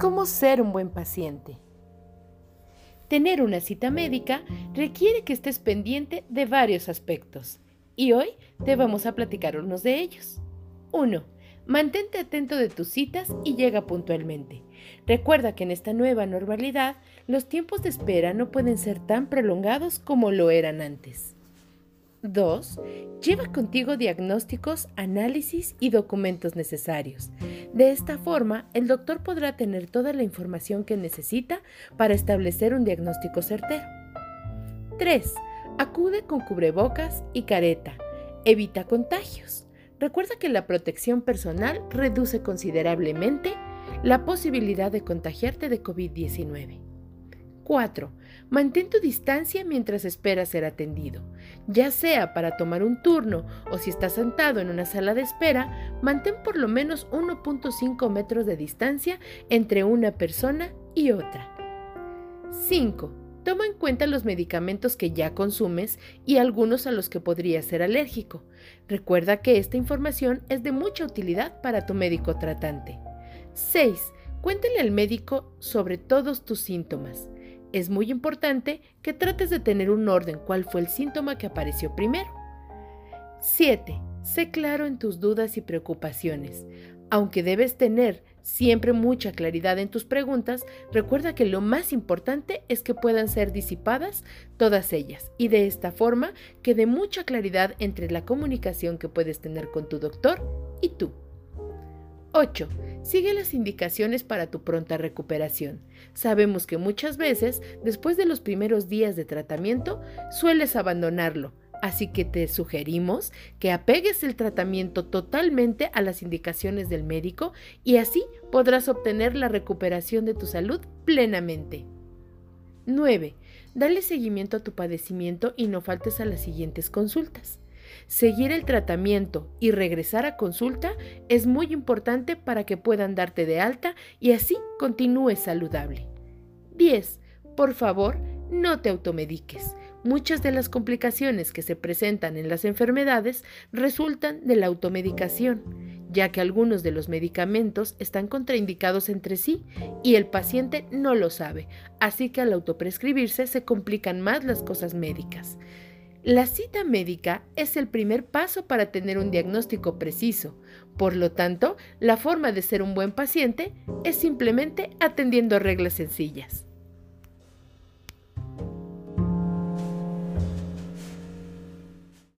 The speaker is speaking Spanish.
¿Cómo ser un buen paciente? Tener una cita médica requiere que estés pendiente de varios aspectos y hoy te vamos a platicar unos de ellos. 1. Mantente atento de tus citas y llega puntualmente. Recuerda que en esta nueva normalidad los tiempos de espera no pueden ser tan prolongados como lo eran antes. 2. Lleva contigo diagnósticos, análisis y documentos necesarios. De esta forma, el doctor podrá tener toda la información que necesita para establecer un diagnóstico certero. 3. Acude con cubrebocas y careta. Evita contagios. Recuerda que la protección personal reduce considerablemente la posibilidad de contagiarte de COVID-19. 4. Mantén tu distancia mientras esperas ser atendido. Ya sea para tomar un turno o si estás sentado en una sala de espera, mantén por lo menos 1.5 metros de distancia entre una persona y otra. 5. Toma en cuenta los medicamentos que ya consumes y algunos a los que podrías ser alérgico. Recuerda que esta información es de mucha utilidad para tu médico tratante. 6. Cuéntale al médico sobre todos tus síntomas. Es muy importante que trates de tener un orden cuál fue el síntoma que apareció primero. 7. Sé claro en tus dudas y preocupaciones. Aunque debes tener siempre mucha claridad en tus preguntas, recuerda que lo más importante es que puedan ser disipadas todas ellas y de esta forma quede mucha claridad entre la comunicación que puedes tener con tu doctor y tú. 8. Sigue las indicaciones para tu pronta recuperación. Sabemos que muchas veces, después de los primeros días de tratamiento, sueles abandonarlo, así que te sugerimos que apegues el tratamiento totalmente a las indicaciones del médico y así podrás obtener la recuperación de tu salud plenamente. 9. Dale seguimiento a tu padecimiento y no faltes a las siguientes consultas. Seguir el tratamiento y regresar a consulta es muy importante para que puedan darte de alta y así continúes saludable. 10. Por favor, no te automediques. Muchas de las complicaciones que se presentan en las enfermedades resultan de la automedicación, ya que algunos de los medicamentos están contraindicados entre sí y el paciente no lo sabe, así que al autoprescribirse se complican más las cosas médicas. La cita médica es el primer paso para tener un diagnóstico preciso. Por lo tanto, la forma de ser un buen paciente es simplemente atendiendo reglas sencillas.